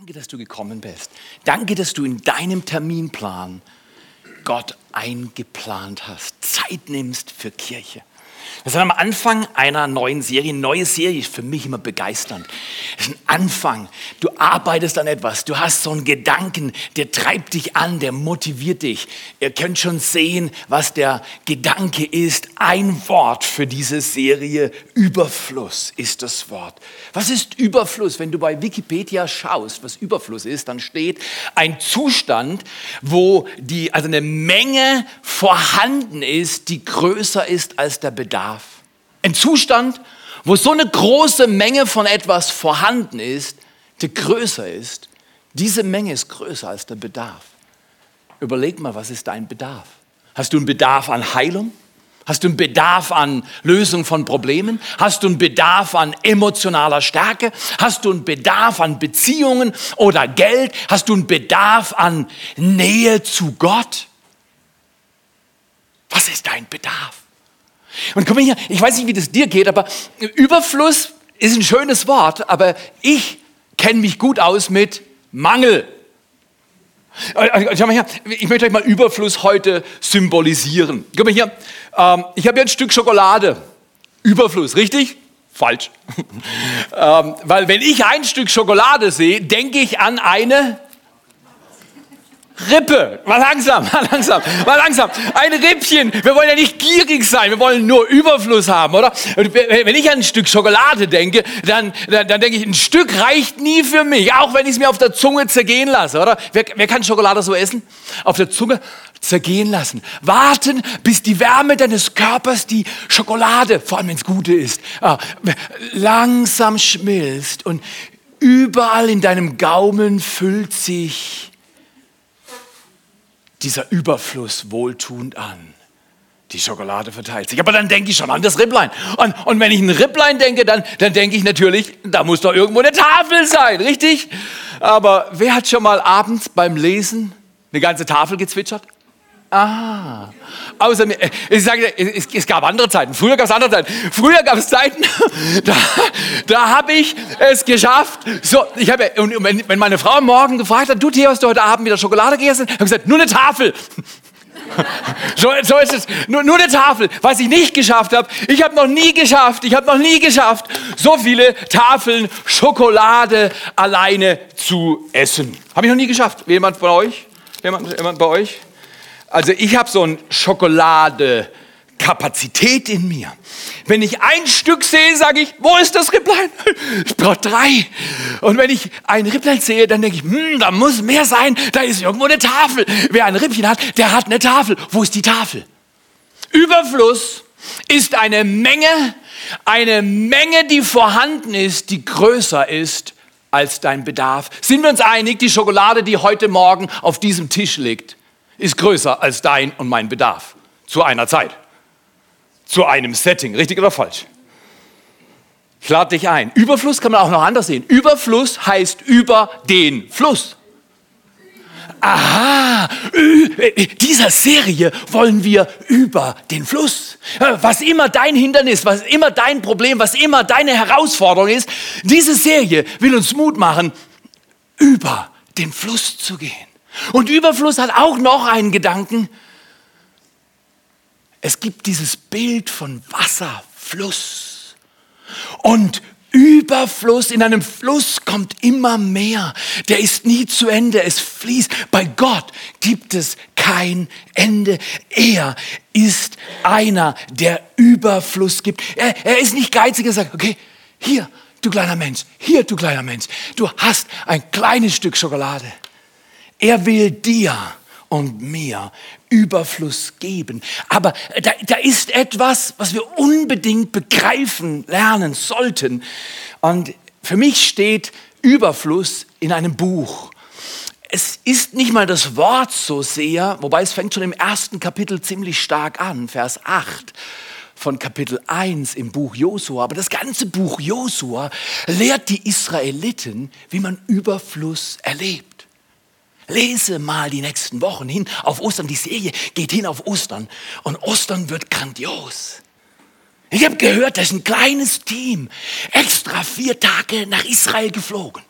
Danke, dass du gekommen bist. Danke, dass du in deinem Terminplan Gott eingeplant hast, Zeit nimmst für Kirche. Wir sind am Anfang einer neuen Serie. Neue Serie ist für mich immer begeisternd. Es ist ein Anfang. Du arbeitest an etwas. Du hast so einen Gedanken, der treibt dich an, der motiviert dich. Ihr könnt schon sehen, was der Gedanke ist. Ein Wort für diese Serie. Überfluss ist das Wort. Was ist Überfluss? Wenn du bei Wikipedia schaust, was Überfluss ist, dann steht ein Zustand, wo die, also eine Menge vorhanden ist, die größer ist als der Bedarf. Bedarf. Ein Zustand, wo so eine große Menge von etwas vorhanden ist, die größer ist. Diese Menge ist größer als der Bedarf. Überleg mal, was ist dein Bedarf? Hast du einen Bedarf an Heilung? Hast du einen Bedarf an Lösung von Problemen? Hast du einen Bedarf an emotionaler Stärke? Hast du einen Bedarf an Beziehungen oder Geld? Hast du einen Bedarf an Nähe zu Gott? Was ist dein Bedarf? Und komm hier, ich weiß nicht, wie das dir geht, aber Überfluss ist ein schönes Wort, aber ich kenne mich gut aus mit Mangel. Äh, äh, schau mal her, ich möchte euch mal Überfluss heute symbolisieren. Guck mal hier, ähm, ich habe hier ein Stück Schokolade. Überfluss, richtig? Falsch. ähm, weil wenn ich ein Stück Schokolade sehe, denke ich an eine Rippe. Mal langsam, mal langsam, mal langsam. Ein Rippchen. Wir wollen ja nicht gierig sein. Wir wollen nur Überfluss haben, oder? wenn ich an ein Stück Schokolade denke, dann, dann, dann denke ich, ein Stück reicht nie für mich. Auch wenn ich es mir auf der Zunge zergehen lasse, oder? Wer, wer kann Schokolade so essen? Auf der Zunge zergehen lassen. Warten, bis die Wärme deines Körpers die Schokolade, vor allem wenn es gute ist, ah, langsam schmilzt und überall in deinem Gaumen füllt sich dieser Überfluss wohltuend an. Die Schokolade verteilt sich. Aber dann denke ich schon an das Ripplein. Und, und wenn ich ein Ripplein denke, dann, dann denke ich natürlich, da muss doch irgendwo eine Tafel sein, richtig? Aber wer hat schon mal abends beim Lesen eine ganze Tafel gezwitschert? Ah, außer mir, äh, ich sage, es, es gab andere Zeiten. Früher gab es andere Zeiten. Früher gab es Zeiten, da, da habe ich es geschafft. So, ich habe, und wenn, wenn meine Frau morgen gefragt hat, du Theo, hast du heute Abend wieder Schokolade gegessen? Habe ich gesagt, nur eine Tafel. So, so, ist es. Nur, nur, eine Tafel. Was ich nicht geschafft habe, ich habe noch nie geschafft, ich habe noch nie geschafft, so viele Tafeln Schokolade alleine zu essen. Habe ich noch nie geschafft. Jemand von euch? Jemand, jemand bei euch? Also ich habe so ein Schokolade. Kapazität in mir. Wenn ich ein Stück sehe, sage ich, wo ist das Ripplein? Ich brauche drei. Und wenn ich ein Ripplein sehe, dann denke ich, hm, da muss mehr sein, da ist irgendwo eine Tafel. Wer ein Rippchen hat, der hat eine Tafel. Wo ist die Tafel? Überfluss ist eine Menge, eine Menge, die vorhanden ist, die größer ist als dein Bedarf. Sind wir uns einig, die Schokolade, die heute Morgen auf diesem Tisch liegt, ist größer als dein und mein Bedarf. Zu einer Zeit. Zu einem Setting. Richtig oder falsch? Ich lade dich ein. Überfluss kann man auch noch anders sehen. Überfluss heißt über den Fluss. Aha, dieser Serie wollen wir über den Fluss. Was immer dein Hindernis, was immer dein Problem, was immer deine Herausforderung ist, diese Serie will uns Mut machen, über den Fluss zu gehen. Und Überfluss hat auch noch einen Gedanken. Es gibt dieses Bild von Wasserfluss. Und Überfluss, in einem Fluss kommt immer mehr. Der ist nie zu Ende, es fließt. Bei Gott gibt es kein Ende. Er ist einer, der Überfluss gibt. Er, er ist nicht geizig, er sagt, okay, hier, du kleiner Mensch, hier, du kleiner Mensch, du hast ein kleines Stück Schokolade. Er will dir und mir Überfluss geben. Aber da, da ist etwas, was wir unbedingt begreifen lernen sollten. Und für mich steht Überfluss in einem Buch. Es ist nicht mal das Wort so sehr, wobei es fängt schon im ersten Kapitel ziemlich stark an, Vers 8 von Kapitel 1 im Buch Josua. Aber das ganze Buch Josua lehrt die Israeliten, wie man Überfluss erlebt. Lese mal die nächsten Wochen hin auf Ostern. Die Serie geht hin auf Ostern. Und Ostern wird grandios. Ich habe gehört, da ist ein kleines Team extra vier Tage nach Israel geflogen.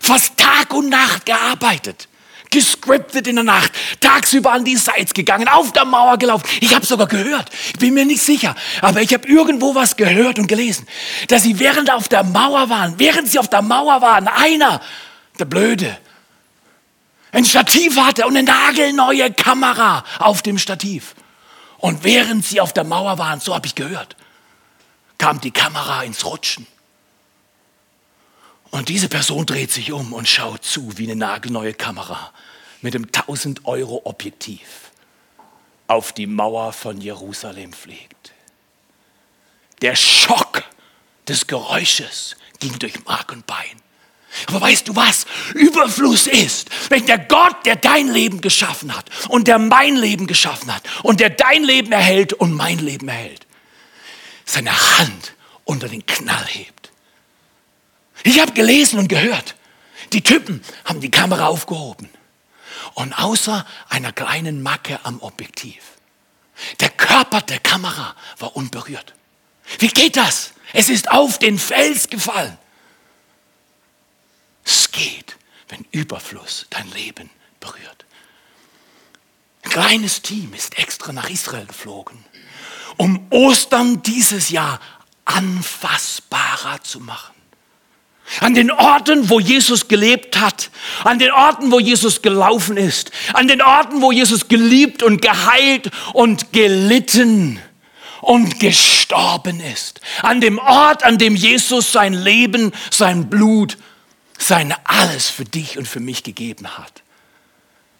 Fast Tag und Nacht gearbeitet gescriptet in der Nacht, tagsüber an die Sites gegangen, auf der Mauer gelaufen. Ich habe sogar gehört, ich bin mir nicht sicher, aber ich habe irgendwo was gehört und gelesen, dass sie während auf der Mauer waren, während sie auf der Mauer waren, einer, der Blöde, ein Stativ hatte und eine nagelneue Kamera auf dem Stativ. Und während sie auf der Mauer waren, so habe ich gehört, kam die Kamera ins Rutschen. Und diese Person dreht sich um und schaut zu, wie eine nagelneue Kamera mit einem 1000 Euro Objektiv auf die Mauer von Jerusalem fliegt. Der Schock des Geräusches ging durch Mark und Bein. Aber weißt du was? Überfluss ist, wenn der Gott, der dein Leben geschaffen hat und der mein Leben geschaffen hat und der dein Leben erhält und mein Leben erhält, seine Hand unter den Knall hebt ich habe gelesen und gehört, die Typen haben die Kamera aufgehoben. Und außer einer kleinen Macke am Objektiv, der Körper der Kamera war unberührt. Wie geht das? Es ist auf den Fels gefallen. Es geht, wenn Überfluss dein Leben berührt. Ein kleines Team ist extra nach Israel geflogen, um Ostern dieses Jahr anfassbarer zu machen. An den Orten, wo Jesus gelebt hat, an den Orten, wo Jesus gelaufen ist, an den Orten, wo Jesus geliebt und geheilt und gelitten und gestorben ist. An dem Ort, an dem Jesus sein Leben, sein Blut, sein alles für dich und für mich gegeben hat.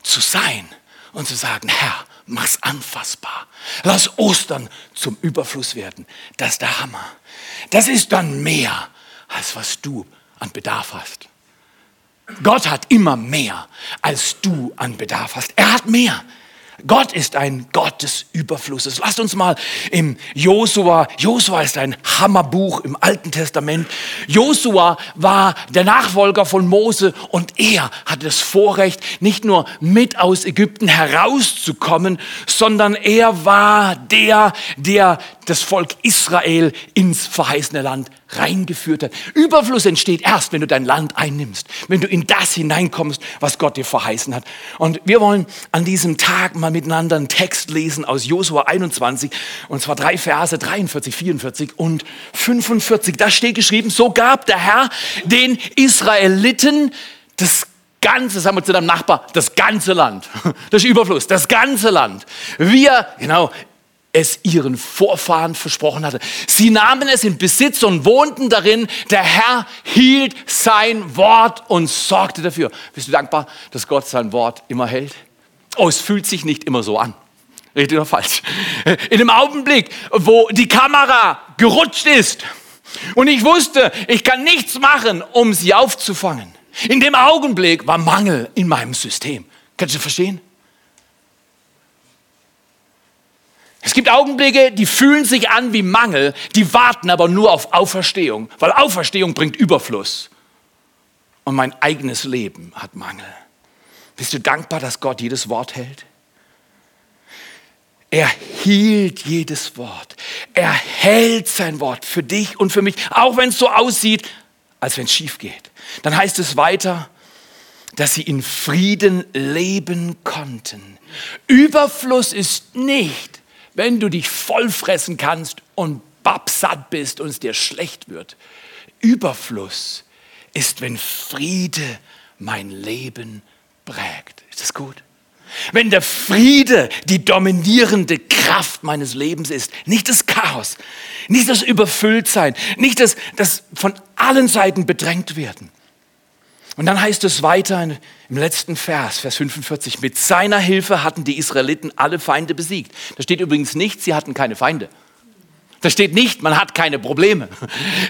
Zu sein und zu sagen, Herr, mach's anfassbar. Lass Ostern zum Überfluss werden. Das ist der Hammer. Das ist dann mehr, als was du an Bedarf hast. Gott hat immer mehr, als du an Bedarf hast. Er hat mehr. Gott ist ein Gott des Überflusses. Lasst uns mal im Josua, Josua ist ein Hammerbuch im Alten Testament. Josua war der Nachfolger von Mose und er hatte das Vorrecht, nicht nur mit aus Ägypten herauszukommen, sondern er war der, der das Volk Israel ins verheißene Land reingeführt hat. Überfluss entsteht erst, wenn du dein Land einnimmst, wenn du in das hineinkommst, was Gott dir verheißen hat. Und wir wollen an diesem Tag mal miteinander einen Text lesen aus Josua 21, und zwar drei Verse, 43, 44 und 45. Da steht geschrieben, so gab der Herr den Israeliten das ganze, sagen wir zu deinem Nachbar, das ganze Land. Das ist Überfluss, das ganze Land. Wir, genau, es ihren Vorfahren versprochen hatte. Sie nahmen es in Besitz und wohnten darin. Der Herr hielt sein Wort und sorgte dafür. Bist du dankbar, dass Gott sein Wort immer hält? Oh, es fühlt sich nicht immer so an. Richtig oder falsch? In dem Augenblick, wo die Kamera gerutscht ist und ich wusste, ich kann nichts machen, um sie aufzufangen. In dem Augenblick war Mangel in meinem System. Kannst du verstehen? Es gibt Augenblicke, die fühlen sich an wie Mangel, die warten aber nur auf Auferstehung, weil Auferstehung bringt Überfluss. Und mein eigenes Leben hat Mangel. Bist du dankbar, dass Gott jedes Wort hält? Er hielt jedes Wort. Er hält sein Wort für dich und für mich, auch wenn es so aussieht, als wenn es schief geht. Dann heißt es weiter, dass sie in Frieden leben konnten. Überfluss ist nicht wenn du dich vollfressen kannst und babsatt bist und es dir schlecht wird. Überfluss ist, wenn Friede mein Leben prägt. Ist das gut? Wenn der Friede die dominierende Kraft meines Lebens ist, nicht das Chaos, nicht das Überfülltsein, nicht das, das von allen Seiten bedrängt werden. Und dann heißt es weiter im letzten Vers, Vers 45, mit seiner Hilfe hatten die Israeliten alle Feinde besiegt. Da steht übrigens nicht, sie hatten keine Feinde. Da steht nicht, man hat keine Probleme.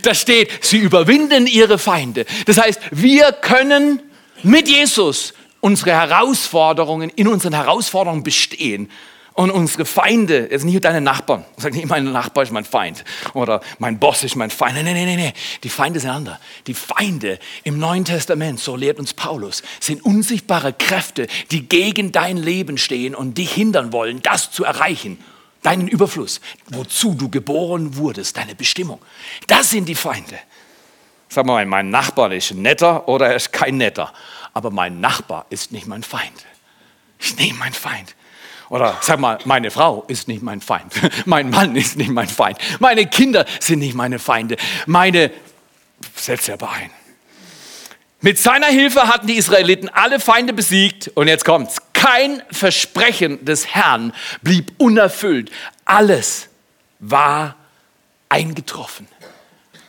Da steht, sie überwinden ihre Feinde. Das heißt, wir können mit Jesus unsere Herausforderungen, in unseren Herausforderungen bestehen und unsere Feinde, jetzt nicht deine Nachbarn, sag nicht, mein Nachbar ist mein Feind oder mein Boss ist mein Feind. Nein, nein, nein, nein. Die Feinde sind andere. Die Feinde im Neuen Testament, so lehrt uns Paulus, sind unsichtbare Kräfte, die gegen dein Leben stehen und dich hindern wollen, das zu erreichen. Deinen Überfluss, wozu du geboren wurdest, deine Bestimmung. Das sind die Feinde. Sag mal, mein Nachbar ist netter oder er ist kein netter. Aber mein Nachbar ist nicht mein Feind. Ist nicht mein Feind. Oder sag mal, meine Frau ist nicht mein Feind. Mein Mann ist nicht mein Feind. Meine Kinder sind nicht meine Feinde. Meine, setz aber ein. Mit seiner Hilfe hatten die Israeliten alle Feinde besiegt. Und jetzt kommt's. Kein Versprechen des Herrn blieb unerfüllt. Alles war eingetroffen.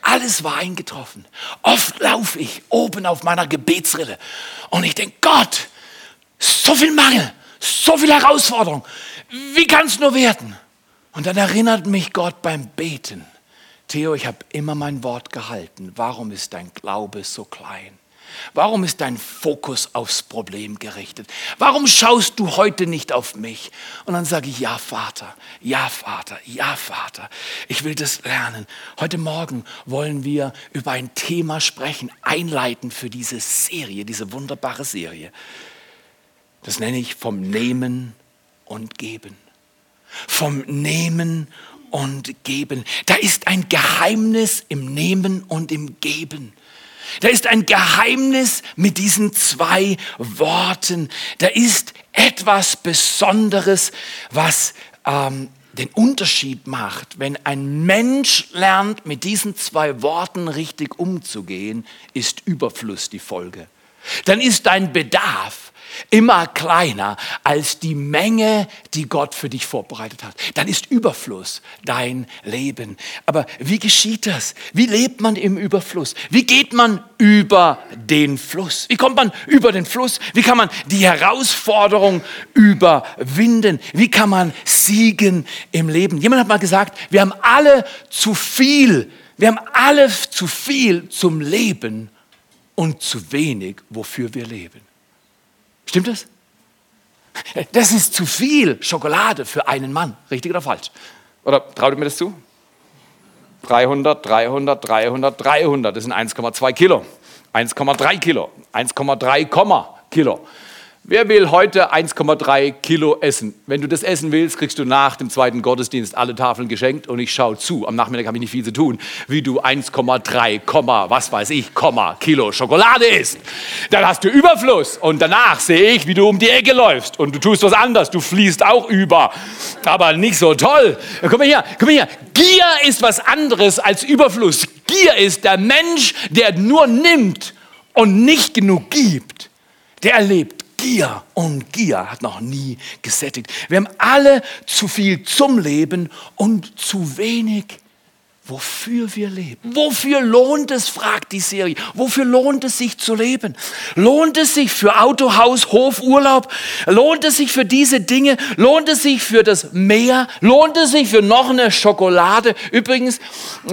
Alles war eingetroffen. Oft laufe ich oben auf meiner Gebetsrille und ich denke, Gott, so viel Mangel, so viel Herausforderung. Wie kann es nur werden? Und dann erinnert mich Gott beim Beten. Theo, ich habe immer mein Wort gehalten. Warum ist dein Glaube so klein? Warum ist dein Fokus aufs Problem gerichtet? Warum schaust du heute nicht auf mich? Und dann sage ich, ja Vater, ja Vater, ja Vater, ich will das lernen. Heute Morgen wollen wir über ein Thema sprechen, einleiten für diese Serie, diese wunderbare Serie. Das nenne ich vom Nehmen und Geben. Vom Nehmen und Geben. Da ist ein Geheimnis im Nehmen und im Geben. Da ist ein Geheimnis mit diesen zwei Worten. Da ist etwas Besonderes, was ähm, den Unterschied macht. Wenn ein Mensch lernt, mit diesen zwei Worten richtig umzugehen, ist Überfluss die Folge. Dann ist dein Bedarf immer kleiner als die Menge, die Gott für dich vorbereitet hat. Dann ist Überfluss dein Leben. Aber wie geschieht das? Wie lebt man im Überfluss? Wie geht man über den Fluss? Wie kommt man über den Fluss? Wie kann man die Herausforderung überwinden? Wie kann man siegen im Leben? Jemand hat mal gesagt, wir haben alle zu viel, wir haben alle zu viel zum Leben und zu wenig, wofür wir leben. Stimmt das? Das ist zu viel Schokolade für einen Mann. Richtig oder falsch? Oder traut ihr mir das zu? 300, 300, 300, 300. Das sind 1,2 Kilo. 1,3 Kilo. 1,3 Kilo. Wer will heute 1,3 Kilo essen? Wenn du das essen willst, kriegst du nach dem zweiten Gottesdienst alle Tafeln geschenkt und ich schaue zu. Am Nachmittag habe ich nicht viel zu tun, wie du 1,3, was weiß ich, Kilo Schokolade isst. Dann hast du Überfluss und danach sehe ich, wie du um die Ecke läufst und du tust was anderes. Du fließt auch über, aber nicht so toll. Guck mal hier, guck mal hier. Gier ist was anderes als Überfluss. Gier ist der Mensch, der nur nimmt und nicht genug gibt. Der erlebt Gier und Gier hat noch nie gesättigt. Wir haben alle zu viel zum Leben und zu wenig wofür wir leben. Wofür lohnt es, fragt die Serie. Wofür lohnt es sich zu leben? Lohnt es sich für Auto, Haus, Hof, Urlaub? Lohnt es sich für diese Dinge? Lohnt es sich für das Meer? Lohnt es sich für noch eine Schokolade? Übrigens,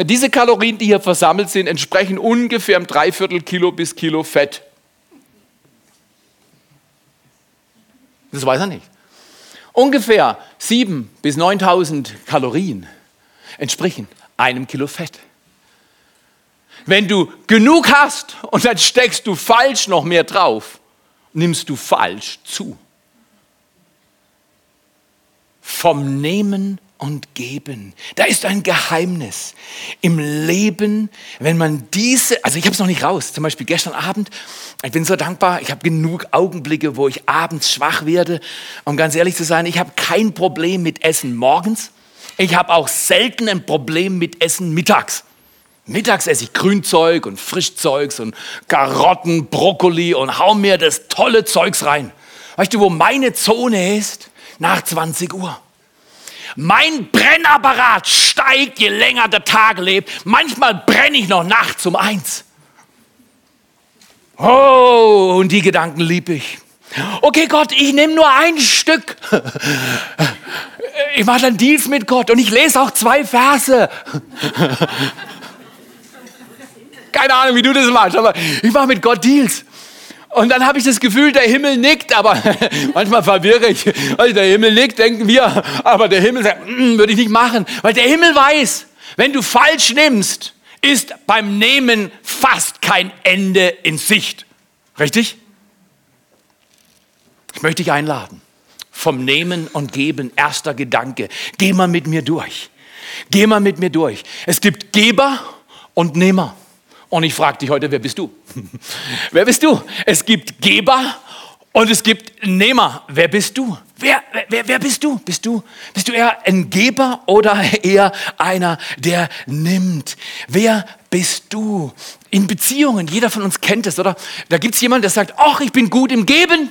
diese Kalorien, die hier versammelt sind, entsprechen ungefähr einem Dreiviertel Kilo bis Kilo Fett Das weiß er nicht. Ungefähr 7.000 bis 9.000 Kalorien entsprechen einem Kilo Fett. Wenn du genug hast und dann steckst du falsch noch mehr drauf, nimmst du falsch zu. Vom Nehmen und geben. Da ist ein Geheimnis im Leben, wenn man diese, also ich habe es noch nicht raus, zum Beispiel gestern Abend, ich bin so dankbar, ich habe genug Augenblicke, wo ich abends schwach werde, um ganz ehrlich zu sein, ich habe kein Problem mit Essen morgens, ich habe auch selten ein Problem mit Essen mittags. Mittags esse ich Grünzeug und Frischzeugs und Karotten, Brokkoli und hau mir das tolle Zeugs rein. Weißt du, wo meine Zone ist? Nach 20 Uhr. Mein Brennapparat steigt, je länger der Tag lebt. Manchmal brenne ich noch nachts um eins. Oh, und die Gedanken liebe ich. Okay, Gott, ich nehme nur ein Stück. Ich mache dann Deals mit Gott und ich lese auch zwei Verse. Keine Ahnung, wie du das machst, aber ich mache mit Gott Deals. Und dann habe ich das Gefühl, der Himmel nickt, aber manchmal verwirre ich. Also der Himmel nickt, denken wir, aber der Himmel sagt, mm, würde ich nicht machen. Weil der Himmel weiß, wenn du falsch nimmst, ist beim Nehmen fast kein Ende in Sicht. Richtig? Ich möchte dich einladen. Vom Nehmen und Geben, erster Gedanke. Geh mal mit mir durch. Geh mal mit mir durch. Es gibt Geber und Nehmer. Und ich frage dich heute, wer bist du? wer bist du? Es gibt Geber und es gibt Nehmer. Wer bist du? Wer, wer, wer bist du? Bist du? Bist du eher ein Geber oder eher einer, der nimmt? Wer bist du? In Beziehungen, jeder von uns kennt es, oder? Da gibt es jemanden, der sagt, ach, ich bin gut im Geben.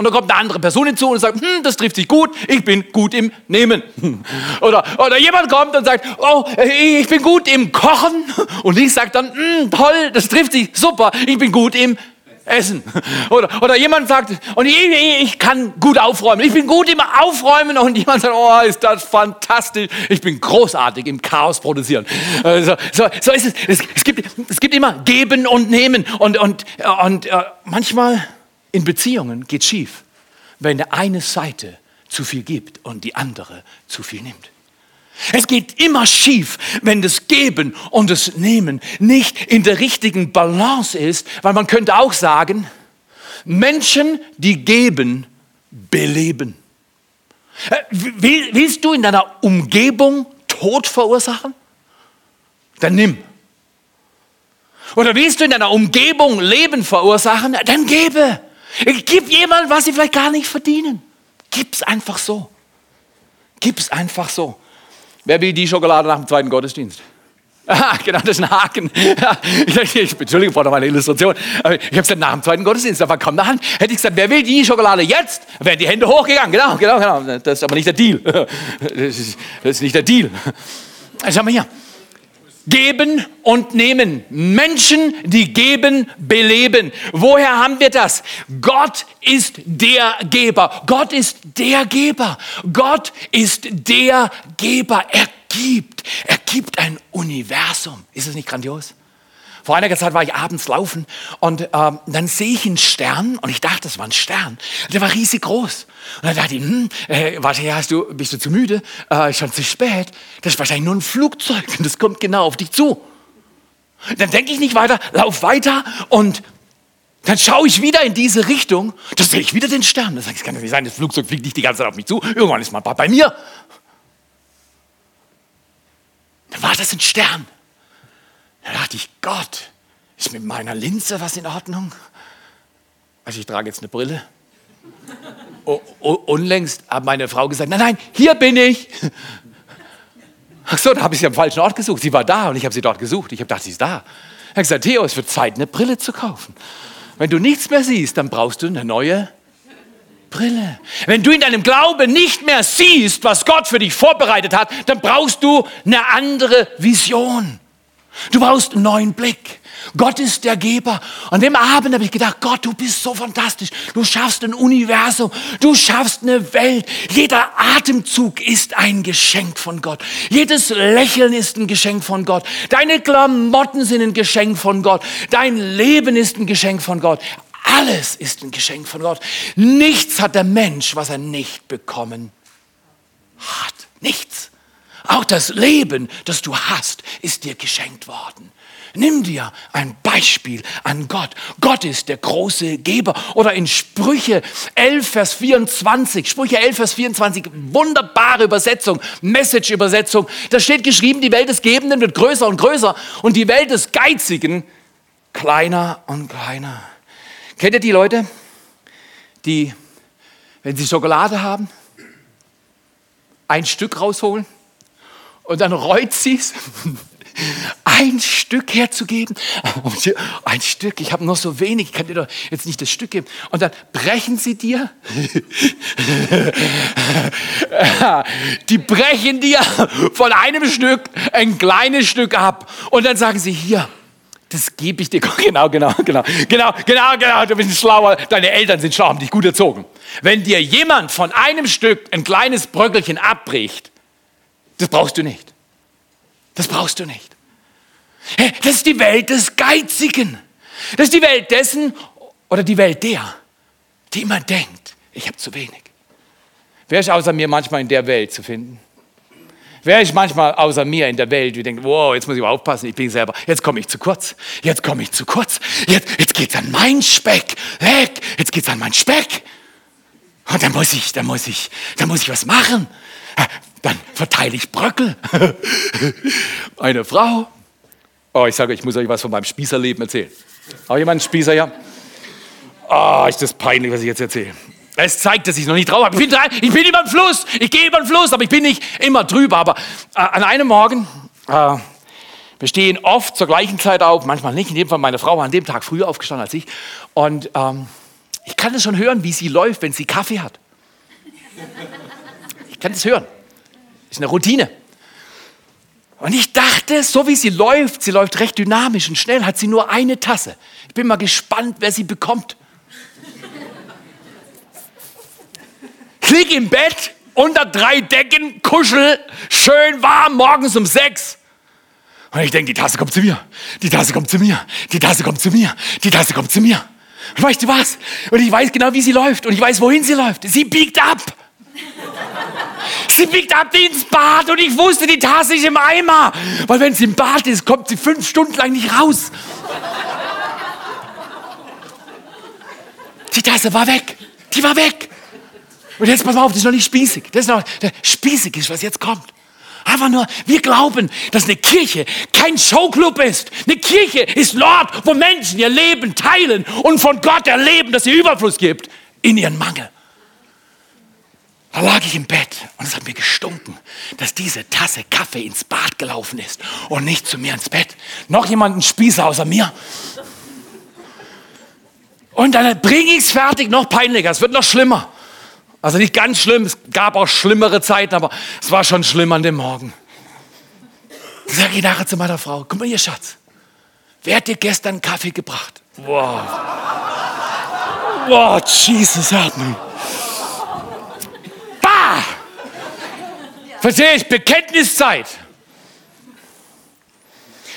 Und dann kommt eine andere Person hinzu und sagt, hm, das trifft sich gut, ich bin gut im Nehmen. Oder, oder jemand kommt und sagt, oh, ich bin gut im Kochen. Und ich sage dann, hm, toll, das trifft sich super, ich bin gut im Essen. Oder, oder jemand sagt, und ich, ich, kann gut aufräumen. Ich bin gut im Aufräumen. Und jemand sagt, oh, ist das fantastisch. Ich bin großartig im Chaos produzieren. Äh, so, so, so ist es. es. Es, gibt, es gibt immer Geben und Nehmen. Und, und, und äh, manchmal in Beziehungen geht schief, wenn eine Seite zu viel gibt und die andere zu viel nimmt. Es geht immer schief, wenn das Geben und das Nehmen nicht in der richtigen Balance ist, weil man könnte auch sagen, Menschen, die geben, beleben. Äh, willst du in deiner Umgebung Tod verursachen? Dann nimm. Oder willst du in deiner Umgebung Leben verursachen? Dann gebe. Gib jemand, was sie vielleicht gar nicht verdienen. Gib's einfach so. Gib's einfach so. Wer will die Schokolade nach dem zweiten Gottesdienst? Ah, genau, das ist ein Haken. Ich, ich, Entschuldigung vor meiner Illustration. Ich habe gesagt, nach dem zweiten Gottesdienst, aber komm nach Hätte ich gesagt, wer will die Schokolade jetzt? Wären die Hände hochgegangen. Genau, genau, genau. Das ist aber nicht der Deal. Das ist, das ist nicht der Deal. Schau mal hier. Geben und nehmen. Menschen, die geben, beleben. Woher haben wir das? Gott ist der Geber. Gott ist der Geber. Gott ist der Geber. Er gibt. Er gibt ein Universum. Ist es nicht grandios? Vor einiger Zeit war ich abends laufen und ähm, dann sehe ich einen Stern und ich dachte, das war ein Stern. Der war riesig groß. Und dann dachte ich, hm, äh, warte, hast du, bist du zu müde? Äh, schon zu spät. Das ist wahrscheinlich nur ein Flugzeug und das kommt genau auf dich zu. Dann denke ich nicht weiter, lauf weiter und dann schaue ich wieder in diese Richtung. Da sehe ich wieder den Stern. Das kann doch nicht sein, das Flugzeug fliegt nicht die ganze Zeit auf mich zu. Irgendwann ist man bei mir. Dann war das ein Stern. Da dachte ich, Gott, ist mit meiner Linse was in Ordnung? Also ich trage jetzt eine Brille. Unlängst hat meine Frau gesagt, nein, nein, hier bin ich. Ach so, da habe ich sie am falschen Ort gesucht. Sie war da und ich habe sie dort gesucht. Ich habe gedacht, sie ist da. Er hat gesagt, Theo, es wird Zeit, eine Brille zu kaufen. Wenn du nichts mehr siehst, dann brauchst du eine neue Brille. Wenn du in deinem Glauben nicht mehr siehst, was Gott für dich vorbereitet hat, dann brauchst du eine andere Vision. Du brauchst einen neuen Blick. Gott ist der Geber. An dem Abend habe ich gedacht, Gott, du bist so fantastisch. Du schaffst ein Universum. Du schaffst eine Welt. Jeder Atemzug ist ein Geschenk von Gott. Jedes Lächeln ist ein Geschenk von Gott. Deine Klamotten sind ein Geschenk von Gott. Dein Leben ist ein Geschenk von Gott. Alles ist ein Geschenk von Gott. Nichts hat der Mensch, was er nicht bekommen hat. Nichts. Auch das Leben, das du hast, ist dir geschenkt worden. Nimm dir ein Beispiel an Gott. Gott ist der große Geber. Oder in Sprüche 11, Vers 24, Sprüche 11, Vers 24, wunderbare Übersetzung, Message-Übersetzung. Da steht geschrieben, die Welt des Gebenden wird größer und größer und die Welt des Geizigen kleiner und kleiner. Kennt ihr die Leute, die, wenn sie Schokolade haben, ein Stück rausholen? Und dann reut sie es, ein Stück herzugeben. Ein Stück, ich habe noch so wenig, ich kann dir doch jetzt nicht das Stück geben. Und dann brechen sie dir. Die brechen dir von einem Stück ein kleines Stück ab. Und dann sagen sie, hier, das gebe ich dir. Genau, genau, genau, genau, genau, genau. Du bist schlauer. Deine Eltern sind schlau, haben dich gut erzogen. Wenn dir jemand von einem Stück ein kleines Bröckelchen abbricht, das brauchst du nicht. Das brauchst du nicht. Das ist die Welt des Geizigen. Das ist die Welt dessen oder die Welt der, die immer denkt, ich habe zu wenig. Wer ist außer mir manchmal in der Welt zu finden? Wer ist manchmal außer mir in der Welt, die denkt, wow, jetzt muss ich aufpassen, ich bin selber, jetzt komme ich zu kurz, jetzt komme ich zu kurz, jetzt, jetzt geht es an mein Speck, weg, jetzt geht es an meinen Speck. Und dann muss ich, dann muss ich, dann muss ich was machen dann verteile ich Bröckel. Eine Frau Oh, ich sage, ich muss euch was von meinem Spießerleben erzählen. Auch jemand Spießer, ja? Oh, ist das peinlich, was ich jetzt erzähle. Es zeigt, dass ich noch nicht drauf habe. Ich bin, ich bin über den Fluss, ich gehe über den Fluss, aber ich bin nicht immer drüber. Aber äh, an einem Morgen, äh, wir stehen oft zur gleichen Zeit auf, manchmal nicht. In dem Fall meine Frau war an dem Tag früher aufgestanden als ich. Und ähm, ich kann es schon hören, wie sie läuft, wenn sie Kaffee hat. Ich kann es hören. Ist eine Routine. Und ich dachte, so wie sie läuft, sie läuft recht dynamisch und schnell, hat sie nur eine Tasse. Ich bin mal gespannt, wer sie bekommt. Liege im Bett unter drei Decken, kuschel, schön warm, morgens um sechs. Und ich denke, die Tasse kommt zu mir, die Tasse kommt zu mir, die Tasse kommt zu mir, die Tasse kommt zu mir. Und weißt du was? Und ich weiß genau, wie sie läuft und ich weiß, wohin sie läuft. Sie biegt ab. Sie biegt ab ins Bad und ich wusste, die Tasse ist im Eimer. Weil wenn sie im Bad ist, kommt sie fünf Stunden lang nicht raus. Die Tasse war weg. Die war weg. Und jetzt pass mal auf, das ist noch nicht spießig. Das ist noch, spießig ist, was jetzt kommt. Einfach nur, wir glauben, dass eine Kirche kein Showclub ist. Eine Kirche ist Lord, wo Menschen ihr Leben teilen und von Gott erleben, dass er Überfluss gibt in ihren Mangel. Da lag ich im Bett und es hat mir gestunken, dass diese Tasse Kaffee ins Bad gelaufen ist und nicht zu mir ins Bett. Noch jemanden Spießer außer mir. Und dann bringe ich es fertig, noch peinlicher, es wird noch schlimmer. Also nicht ganz schlimm, es gab auch schlimmere Zeiten, aber es war schon schlimm an dem Morgen. Dann sage ich nachher zu meiner Frau, guck mal hier Schatz, wer hat dir gestern Kaffee gebracht? Wow. Wow, Jesus, help me. Verstehe ich? Bekenntniszeit.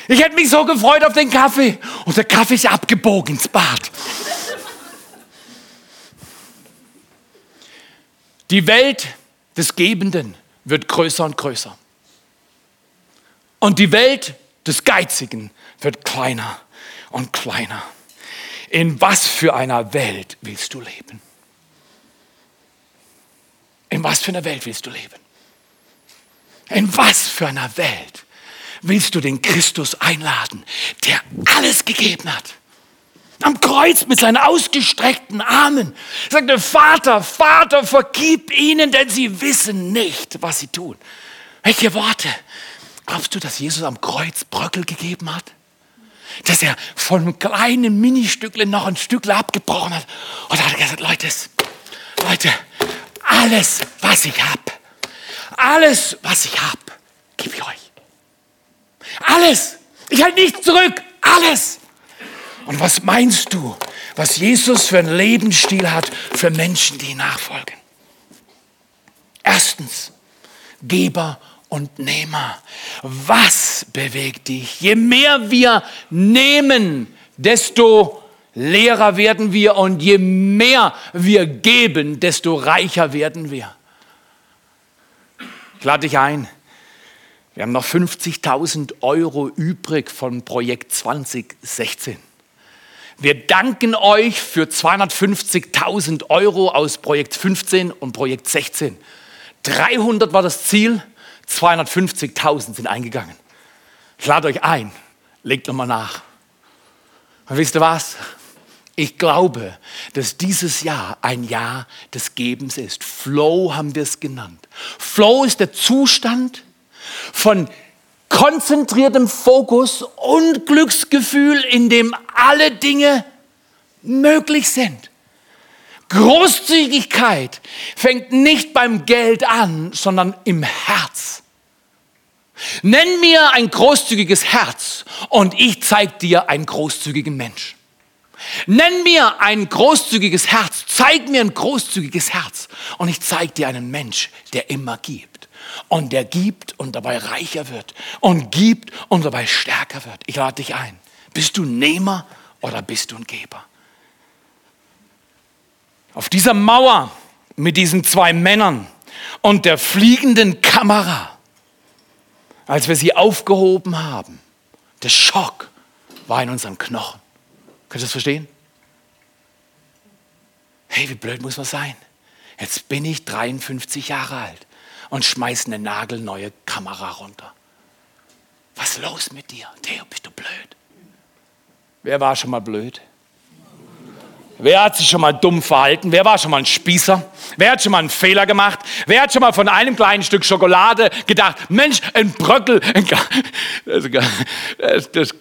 Ich hätte mich so gefreut auf den Kaffee und der Kaffee ist abgebogen ins Bad. Die Welt des Gebenden wird größer und größer. Und die Welt des Geizigen wird kleiner und kleiner. In was für einer Welt willst du leben? In was für einer Welt willst du leben? In was für einer Welt willst du den Christus einladen, der alles gegeben hat? Am Kreuz mit seinen ausgestreckten Armen sagte, Vater, Vater, vergib ihnen, denn sie wissen nicht, was sie tun. Welche Worte? Glaubst du, dass Jesus am Kreuz Bröckel gegeben hat? Dass er von einem kleinen Ministückchen noch ein Stückchen abgebrochen hat? Und hat er gesagt, Leute, Leute, alles, was ich habe, alles, was ich habe, gebe ich euch. Alles. Ich halte nichts zurück. Alles. Und was meinst du, was Jesus für einen Lebensstil hat für Menschen, die nachfolgen? Erstens, Geber und Nehmer. Was bewegt dich? Je mehr wir nehmen, desto leerer werden wir und je mehr wir geben, desto reicher werden wir. Ich lade dich ein. Wir haben noch 50.000 Euro übrig von Projekt 2016. Wir danken euch für 250.000 Euro aus Projekt 15 und Projekt 16. 300 war das Ziel, 250.000 sind eingegangen. Ich lade euch ein, legt nochmal nach. Und wisst ihr was? Ich glaube, dass dieses Jahr ein Jahr des Gebens ist. Flow haben wir es genannt. Flow ist der Zustand von konzentriertem Fokus und Glücksgefühl, in dem alle Dinge möglich sind. Großzügigkeit fängt nicht beim Geld an, sondern im Herz. Nenn mir ein großzügiges Herz und ich zeige dir einen großzügigen Mensch. Nenn mir ein großzügiges Herz, zeig mir ein großzügiges Herz und ich zeige dir einen Mensch, der immer gibt und der gibt und dabei reicher wird und gibt und dabei stärker wird. Ich lade dich ein. Bist du Nehmer oder bist du ein Geber? Auf dieser Mauer mit diesen zwei Männern und der fliegenden Kamera, als wir sie aufgehoben haben, der Schock war in unseren Knochen. Könnt ihr das verstehen? Hey, wie blöd muss man sein? Jetzt bin ich 53 Jahre alt und schmeiße eine nagelneue Kamera runter. Was ist los mit dir? Theo, bist du blöd? Wer war schon mal blöd? Wer hat sich schon mal dumm verhalten? Wer war schon mal ein Spießer? Wer hat schon mal einen Fehler gemacht? Wer hat schon mal von einem kleinen Stück Schokolade gedacht, Mensch, ein Bröckel, ein das, das,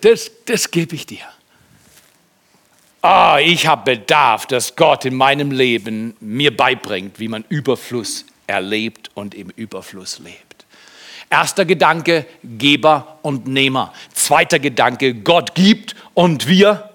das, das gebe ich dir. Ah, ich habe Bedarf, dass Gott in meinem Leben mir beibringt, wie man Überfluss erlebt und im Überfluss lebt. Erster Gedanke, Geber und Nehmer. Zweiter Gedanke, Gott gibt und wir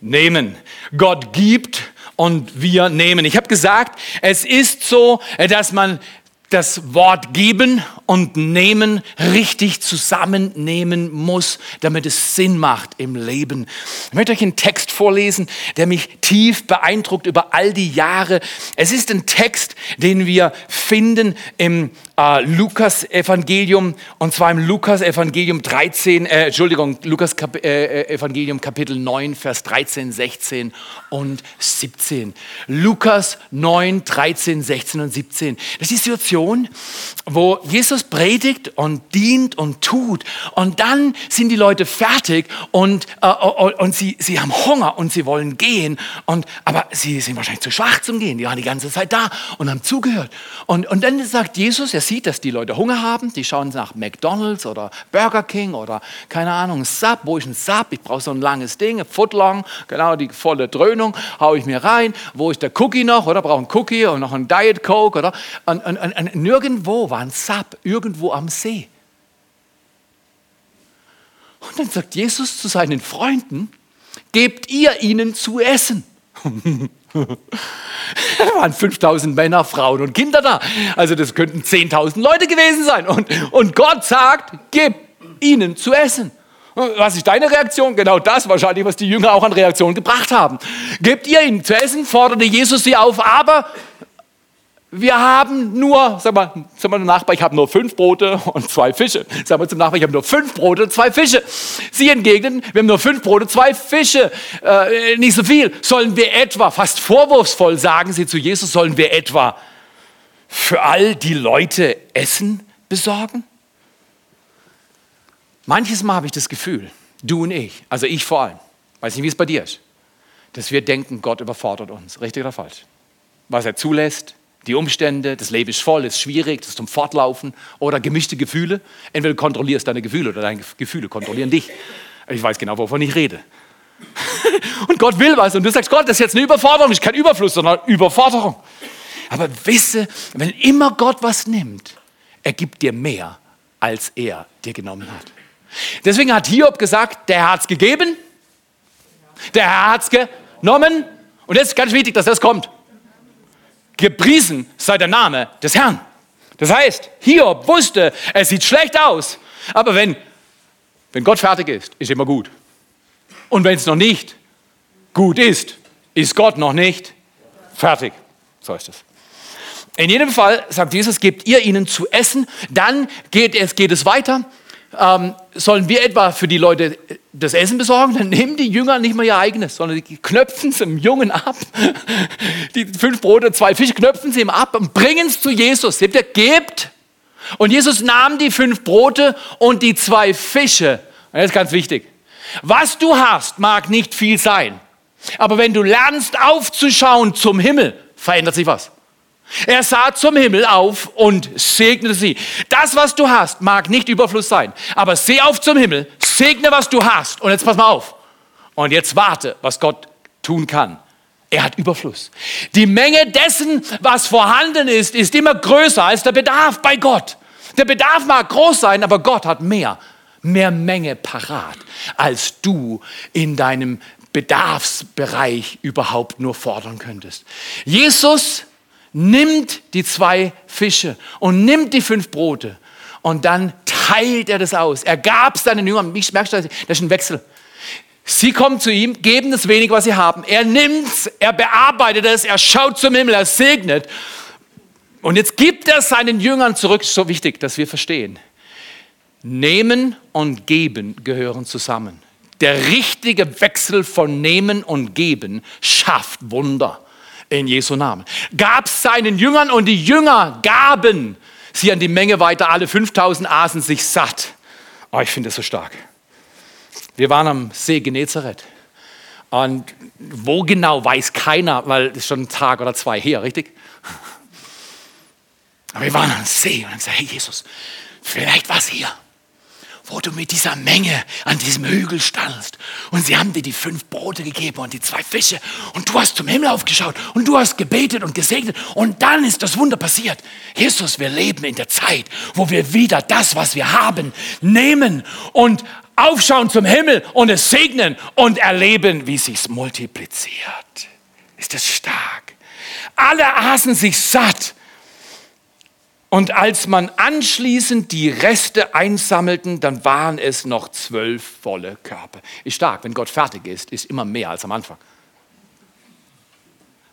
nehmen. Gott gibt und wir nehmen. Ich habe gesagt, es ist so, dass man das Wort geben und nehmen richtig zusammennehmen muss, damit es Sinn macht im Leben. Ich möchte euch einen Text vorlesen, der mich tief beeindruckt über all die Jahre. Es ist ein Text, den wir finden im äh, Lukas Evangelium und zwar im Lukas Evangelium 13, äh, Entschuldigung, Lukas Kap äh, äh Kapitel 9, Vers 13, 16 und 17. Lukas 9, 13, 16 und 17. Das ist die Situation, wo Jesus predigt und dient und tut und dann sind die Leute fertig und, äh, und sie, sie haben Hunger und sie wollen gehen und, aber sie sind wahrscheinlich zu schwach zum Gehen. Die waren die ganze Zeit da und haben zugehört. Und, und dann sagt Jesus, er sieht, dass die Leute Hunger haben, die schauen nach McDonalds oder Burger King oder keine Ahnung, Sub, wo ist ein Sub? Ich brauche so ein langes Ding, ein Footlong, genau die volle Dröhnung, haue ich mir rein. Wo ist der Cookie noch? Oder brauche ein Cookie und noch ein Diet Coke oder und, und, und, und nirgendwo war ein Sub, irgendwo am See. Und dann sagt Jesus zu seinen Freunden, gebt ihr ihnen zu essen. Da waren 5000 Männer, Frauen und Kinder da. Also das könnten 10.000 Leute gewesen sein. Und, und Gott sagt, gib ihnen zu essen. Was ist deine Reaktion? Genau das wahrscheinlich, was die Jünger auch an Reaktionen gebracht haben. Gebt ihr ihnen zu essen, forderte Jesus sie auf, aber wir haben nur, sag mal, sag mal Nachbar, ich habe nur fünf Brote und zwei Fische. Sag mal zum Nachbar, ich habe nur fünf Brote und zwei Fische. Sie entgegnen, wir haben nur fünf Brote, zwei Fische, äh, nicht so viel. Sollen wir etwa, fast vorwurfsvoll sagen sie zu Jesus, sollen wir etwa für all die Leute Essen besorgen? Manches Mal habe ich das Gefühl, du und ich, also ich vor allem, weiß nicht, wie es bei dir ist, dass wir denken, Gott überfordert uns. Richtig oder falsch? Was er zulässt, die Umstände, das Leben ist voll, ist schwierig, das ist zum Fortlaufen oder gemischte Gefühle. Entweder du kontrollierst deine Gefühle oder deine Gefühle kontrollieren dich. Ich weiß genau, wovon ich rede. und Gott will was und du sagst, Gott, das ist jetzt eine Überforderung, nicht kein Überfluss, sondern Überforderung. Aber wisse, wenn immer Gott was nimmt, er gibt dir mehr, als er dir genommen hat. Deswegen hat Hiob gesagt, der Herr hat es gegeben, der Herr hat es genommen. Und jetzt ist ganz wichtig, dass das kommt. Gepriesen sei der Name des Herrn. Das heißt, Hiob wusste, es sieht schlecht aus, aber wenn, wenn Gott fertig ist, ist immer gut. Und wenn es noch nicht gut ist, ist Gott noch nicht fertig. So ist es. In jedem Fall sagt Jesus, gebt ihr ihnen zu essen, dann geht es, geht es weiter ähm, sollen wir etwa für die Leute das Essen besorgen? Dann nehmen die Jünger nicht mal ihr eigenes, sondern die knöpfen es dem Jungen ab. Die fünf Brote, zwei Fische knöpfen sie ihm ab und bringen es zu Jesus. Seht ihr, gebt. Und Jesus nahm die fünf Brote und die zwei Fische. Das ist ganz wichtig. Was du hast, mag nicht viel sein. Aber wenn du lernst aufzuschauen zum Himmel, verändert sich was. Er sah zum Himmel auf und segnete sie. Das, was du hast, mag nicht Überfluss sein, aber seh auf zum Himmel, segne, was du hast. Und jetzt pass mal auf. Und jetzt warte, was Gott tun kann. Er hat Überfluss. Die Menge dessen, was vorhanden ist, ist immer größer als der Bedarf bei Gott. Der Bedarf mag groß sein, aber Gott hat mehr, mehr Menge parat, als du in deinem Bedarfsbereich überhaupt nur fordern könntest. Jesus nimmt die zwei Fische und nimmt die fünf Brote und dann teilt er das aus. Er gab es seinen Jüngern. Ich merkst du, das ist ein Wechsel. Sie kommen zu ihm, geben das wenig, was sie haben. Er nimmt es, er bearbeitet es, er schaut zum Himmel, er segnet. Und jetzt gibt er seinen Jüngern zurück. So wichtig, dass wir verstehen. Nehmen und Geben gehören zusammen. Der richtige Wechsel von Nehmen und Geben schafft Wunder in Jesu Namen. Gab es seinen Jüngern und die Jünger gaben sie an die Menge weiter. Alle 5000 aßen sich satt. Oh, ich finde es so stark. Wir waren am See Genezareth. Und wo genau, weiß keiner, weil es schon ein Tag oder zwei her, richtig? Aber wir waren am See und haben gesagt, hey Jesus, vielleicht war es hier wo du mit dieser Menge an diesem Hügel standst. Und sie haben dir die fünf Brote gegeben und die zwei Fische. Und du hast zum Himmel aufgeschaut und du hast gebetet und gesegnet. Und dann ist das Wunder passiert. Jesus, wir leben in der Zeit, wo wir wieder das, was wir haben, nehmen und aufschauen zum Himmel und es segnen und erleben, wie sich's multipliziert. Ist das stark? Alle aßen sich satt und als man anschließend die Reste einsammelten, dann waren es noch zwölf volle Körper. Ist stark, wenn Gott fertig ist, ist immer mehr als am Anfang.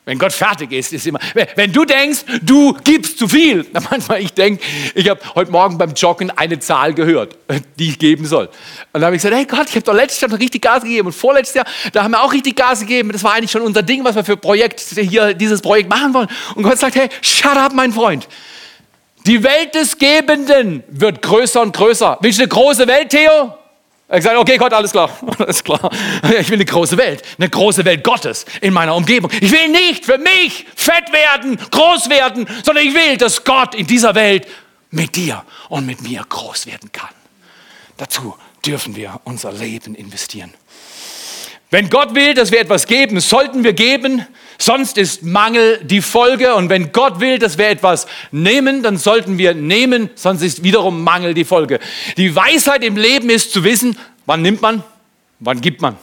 Wenn Gott fertig ist, ist immer. Wenn du denkst, du gibst zu viel, dann manchmal ich denke, ich habe heute Morgen beim Joggen eine Zahl gehört, die ich geben soll. Und dann habe ich gesagt, hey Gott, ich habe doch letztes Jahr noch richtig Gas gegeben und vorletztes Jahr, da haben wir auch richtig Gas gegeben. Das war eigentlich schon unser Ding, was wir für Projekt hier dieses Projekt machen wollen. Und Gott sagt, hey, shut up, mein Freund. Die Welt des Gebenden wird größer und größer. Willst du eine große Welt, Theo? Er hat gesagt, okay Gott, alles klar, alles klar. Ich will eine große Welt, eine große Welt Gottes in meiner Umgebung. Ich will nicht für mich fett werden, groß werden, sondern ich will, dass Gott in dieser Welt mit dir und mit mir groß werden kann. Dazu dürfen wir unser Leben investieren. Wenn Gott will, dass wir etwas geben, sollten wir geben, sonst ist Mangel die Folge. Und wenn Gott will, dass wir etwas nehmen, dann sollten wir nehmen, sonst ist wiederum Mangel die Folge. Die Weisheit im Leben ist zu wissen, wann nimmt man, wann gibt man.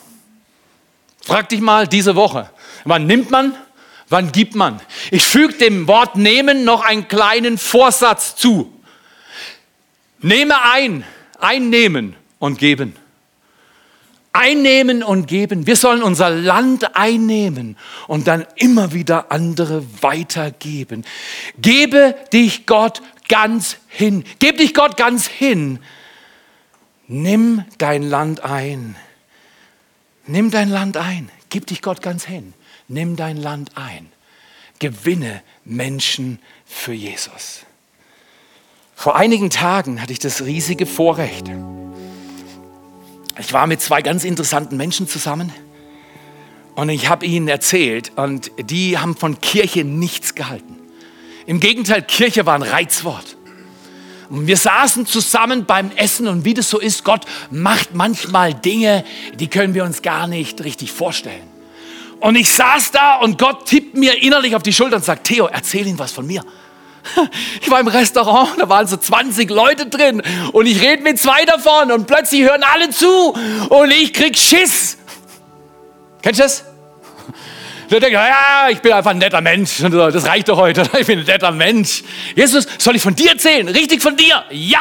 Frag dich mal diese Woche, wann nimmt man, wann gibt man. Ich füge dem Wort nehmen noch einen kleinen Vorsatz zu. Nehme ein, einnehmen und geben einnehmen und geben. Wir sollen unser Land einnehmen und dann immer wieder andere weitergeben. Gebe dich Gott ganz hin. Gib dich Gott ganz hin. Nimm dein Land ein. Nimm dein Land ein. Gib dich Gott ganz hin. Nimm dein Land ein. Gewinne Menschen für Jesus. Vor einigen Tagen hatte ich das riesige Vorrecht, ich war mit zwei ganz interessanten Menschen zusammen und ich habe ihnen erzählt und die haben von Kirche nichts gehalten. Im Gegenteil, Kirche war ein Reizwort. Und wir saßen zusammen beim Essen und wie das so ist, Gott macht manchmal Dinge, die können wir uns gar nicht richtig vorstellen. Und ich saß da und Gott tippt mir innerlich auf die Schulter und sagt, Theo, erzähl ihm was von mir. Ich war im Restaurant, da waren so 20 Leute drin und ich rede mit zwei davon und plötzlich hören alle zu und ich krieg Schiss. Kennst du das? Da denke ich, ja, ich bin einfach ein netter Mensch. Das reicht doch heute. Ich bin ein netter Mensch. Jesus, soll ich von dir erzählen? Richtig von dir? Ja.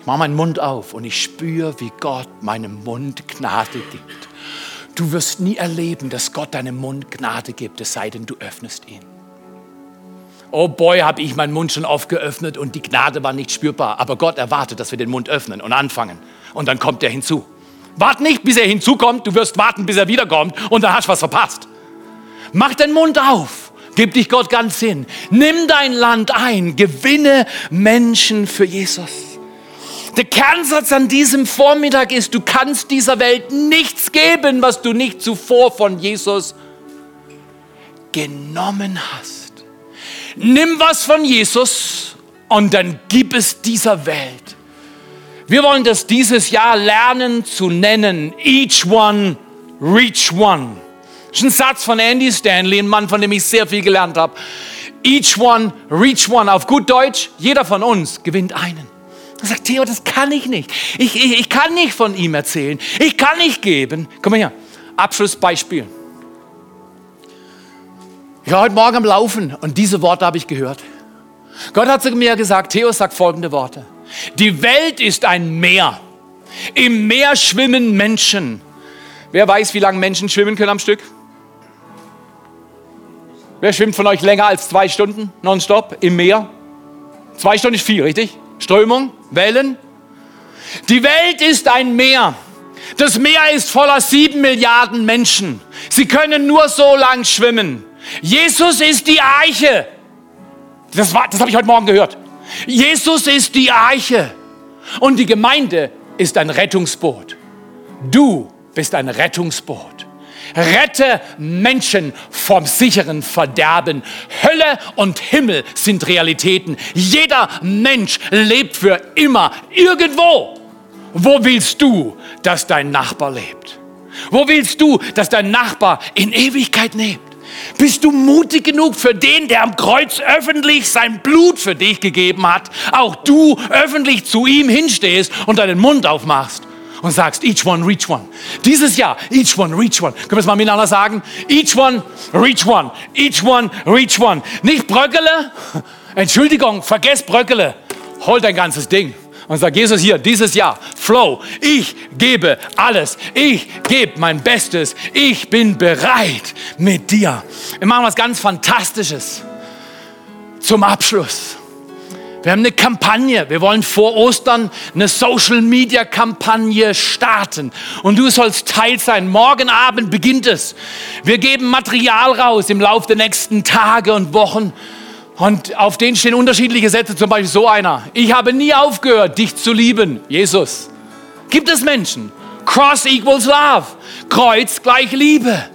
Ich mache meinen Mund auf und ich spüre, wie Gott meinem Mund Gnade gibt. Du wirst nie erleben, dass Gott deinem Mund Gnade gibt, es sei denn, du öffnest ihn. Oh boy, habe ich meinen Mund schon oft geöffnet und die Gnade war nicht spürbar. Aber Gott erwartet, dass wir den Mund öffnen und anfangen. Und dann kommt er hinzu. Wart nicht, bis er hinzukommt. Du wirst warten, bis er wiederkommt. Und dann hast du was verpasst. Mach den Mund auf. Gib dich Gott ganz hin. Nimm dein Land ein. Gewinne Menschen für Jesus. Der Kernsatz an diesem Vormittag ist, du kannst dieser Welt nichts geben, was du nicht zuvor von Jesus genommen hast. Nimm was von Jesus und dann gib es dieser Welt. Wir wollen das dieses Jahr lernen zu nennen. Each one, reach one. Das ist ein Satz von Andy Stanley, ein Mann, von dem ich sehr viel gelernt habe. Each one, reach one. Auf gut Deutsch, jeder von uns gewinnt einen. Er sagt, Theo, das kann ich nicht. Ich, ich, ich kann nicht von ihm erzählen. Ich kann nicht geben. Komm mal her. Abschlussbeispiel. Ich war heute Morgen am Laufen und diese Worte habe ich gehört. Gott hat zu mir gesagt, Theo sagt folgende Worte. Die Welt ist ein Meer. Im Meer schwimmen Menschen. Wer weiß, wie lange Menschen schwimmen können am Stück? Wer schwimmt von euch länger als zwei Stunden nonstop im Meer? Zwei Stunden ist viel, richtig? Strömung, Wellen. Die Welt ist ein Meer. Das Meer ist voller sieben Milliarden Menschen. Sie können nur so lang schwimmen. Jesus ist die Eiche. Das, das habe ich heute Morgen gehört. Jesus ist die Arche und die Gemeinde ist ein Rettungsboot. Du bist ein Rettungsboot. Rette Menschen vom sicheren Verderben. Hölle und Himmel sind Realitäten. Jeder Mensch lebt für immer irgendwo. Wo willst du, dass dein Nachbar lebt? Wo willst du, dass dein Nachbar in Ewigkeit lebt? Bist du mutig genug für den, der am Kreuz öffentlich sein Blut für dich gegeben hat, auch du öffentlich zu ihm hinstehst und deinen Mund aufmachst und sagst, each one, reach one. Dieses Jahr, each one, reach one. Können wir es mal miteinander sagen? Each one, reach one. Each one, reach one. Nicht Bröckele. Entschuldigung, vergesst Bröckele. Hol dein ganzes Ding und sag, Jesus hier, dieses Jahr, Flow, ich gebe alles. Ich gebe mein Bestes. Ich bin bereit mit dir. Wir machen was ganz Fantastisches zum Abschluss. Wir haben eine Kampagne. Wir wollen vor Ostern eine Social Media Kampagne starten. Und du sollst Teil sein. Morgen Abend beginnt es. Wir geben Material raus im Laufe der nächsten Tage und Wochen. Und auf den stehen unterschiedliche Sätze, zum Beispiel so einer. Ich habe nie aufgehört, dich zu lieben. Jesus. Gibt es Menschen? Cross equals love. Kreuz gleich Liebe.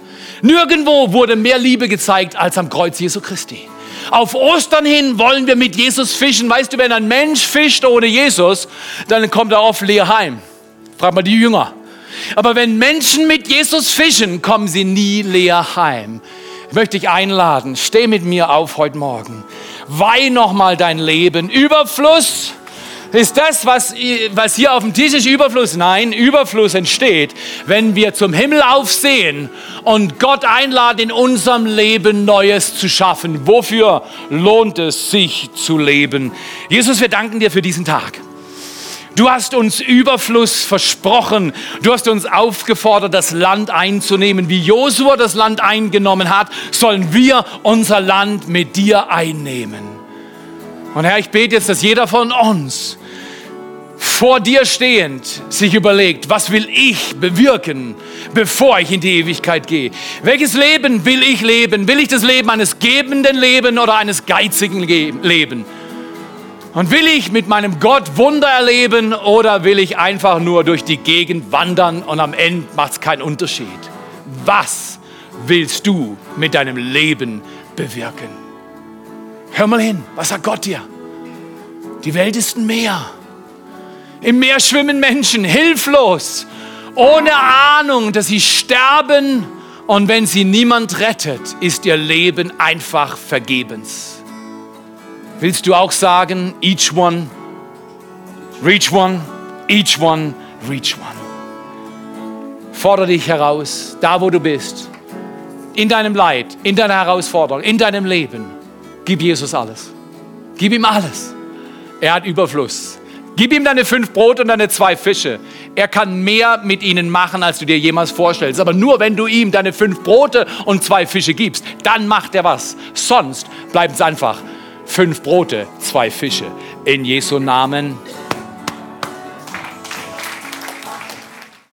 Nirgendwo wurde mehr Liebe gezeigt als am Kreuz Jesu Christi. Auf Ostern hin wollen wir mit Jesus fischen. Weißt du, wenn ein Mensch fischt ohne Jesus, dann kommt er oft leer heim. Frag mal die Jünger. Aber wenn Menschen mit Jesus fischen, kommen sie nie leer heim. Ich möchte dich einladen, steh mit mir auf heute Morgen. Weih nochmal dein Leben. Überfluss ist das, was, was hier auf dem Tisch ist, Überfluss? Nein, Überfluss entsteht, wenn wir zum Himmel aufsehen und Gott einladen, in unserem Leben Neues zu schaffen. Wofür lohnt es sich zu leben? Jesus, wir danken dir für diesen Tag. Du hast uns Überfluss versprochen. Du hast uns aufgefordert, das Land einzunehmen. Wie Josua das Land eingenommen hat, sollen wir unser Land mit dir einnehmen. Und Herr, ich bete jetzt, dass jeder von uns vor dir stehend sich überlegt, was will ich bewirken, bevor ich in die Ewigkeit gehe? Welches Leben will ich leben? Will ich das Leben eines gebenden Leben oder eines geizigen Leben? Und will ich mit meinem Gott Wunder erleben oder will ich einfach nur durch die Gegend wandern und am Ende macht es keinen Unterschied? Was willst du mit deinem Leben bewirken? Hör mal hin, was sagt Gott dir? Die Welt ist ein Meer. Im Meer schwimmen Menschen hilflos, ohne Ahnung, dass sie sterben und wenn sie niemand rettet, ist ihr Leben einfach vergebens. Willst du auch sagen, each one, reach one, each one, reach one. Fordere dich heraus, da wo du bist, in deinem Leid, in deiner Herausforderung, in deinem Leben Gib Jesus alles. Gib ihm alles. Er hat Überfluss. Gib ihm deine fünf Brote und deine zwei Fische. Er kann mehr mit ihnen machen, als du dir jemals vorstellst. Aber nur wenn du ihm deine fünf Brote und zwei Fische gibst, dann macht er was. Sonst bleibt es einfach fünf Brote, zwei Fische. In Jesu Namen.